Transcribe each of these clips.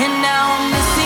and now I'm missing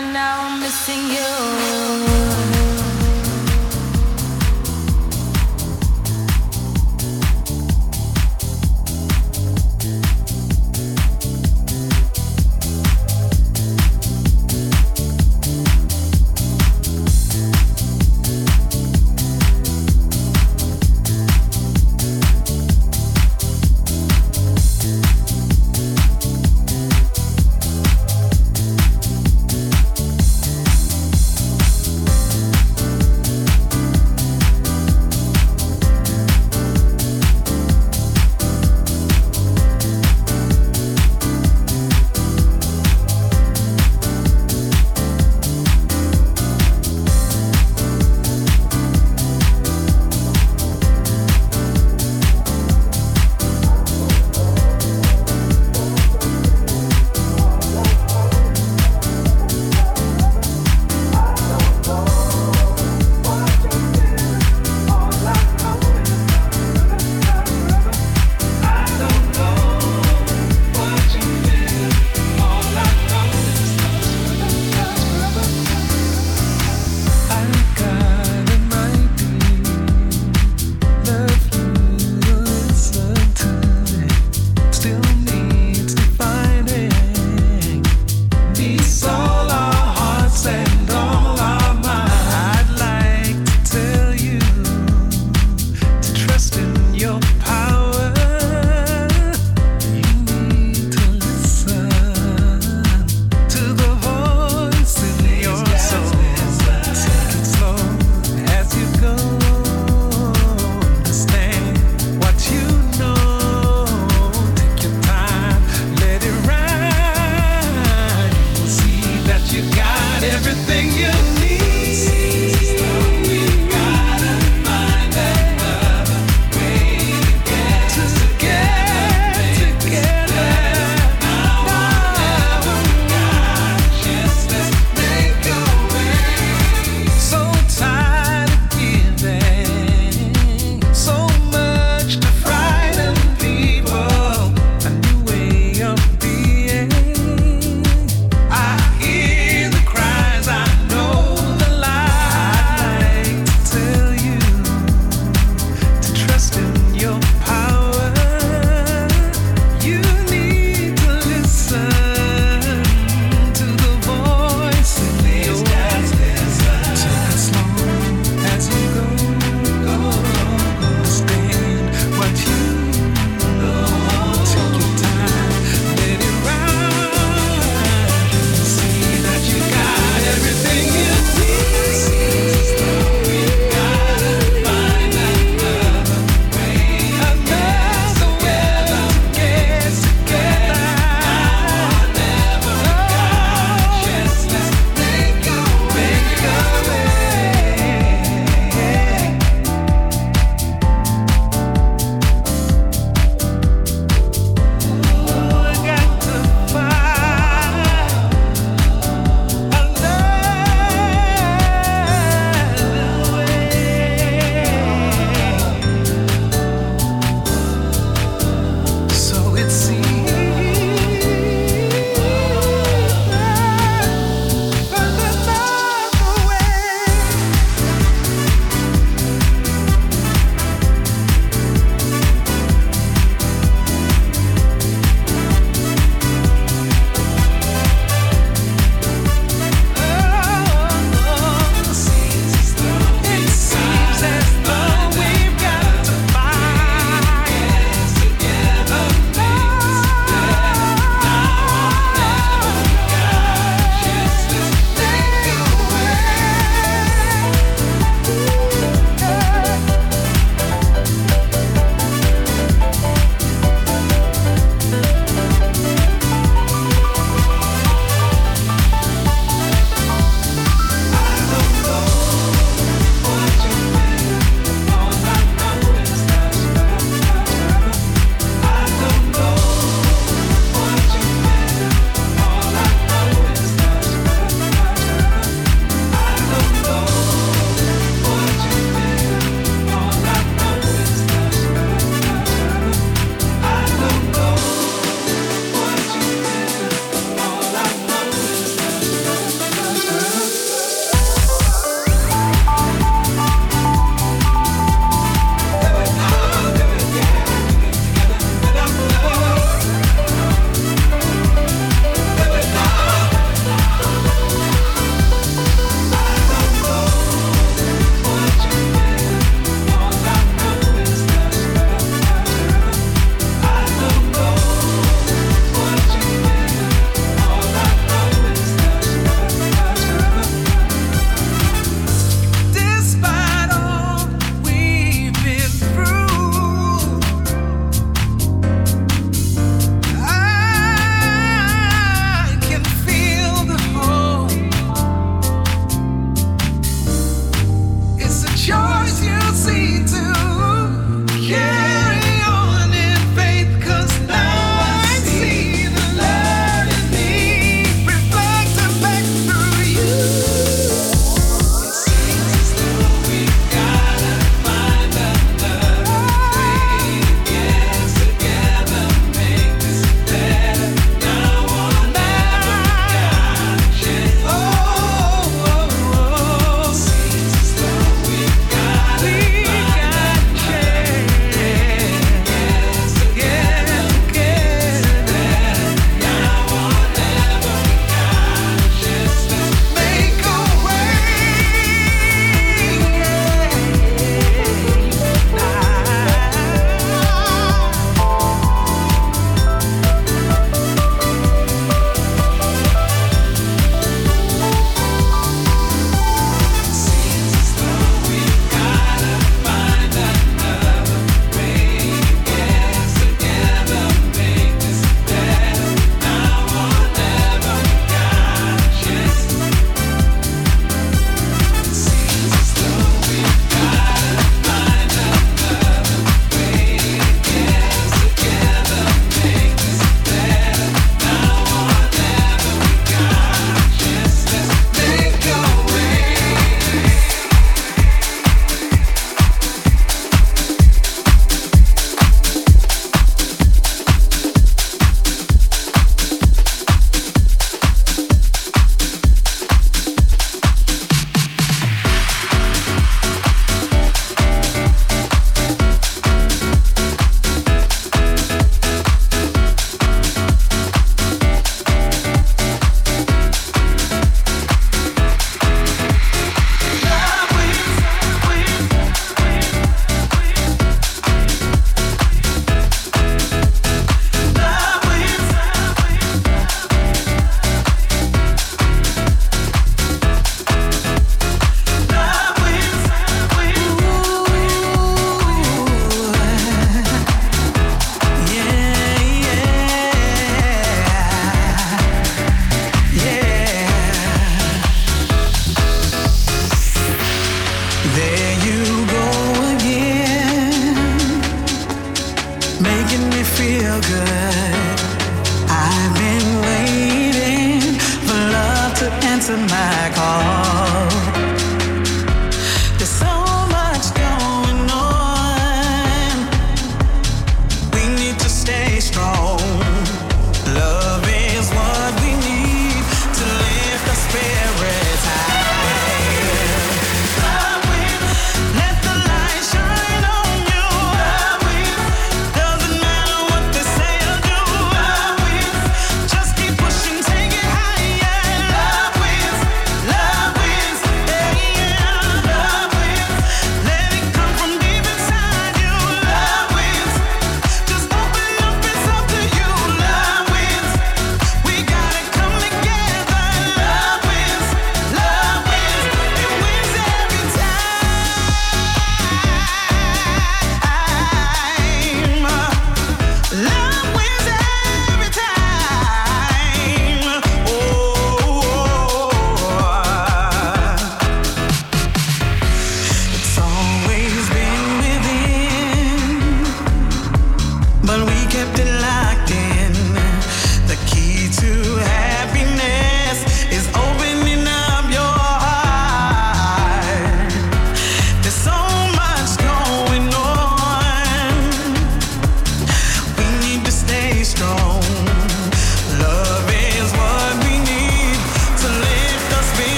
and now I'm missing you.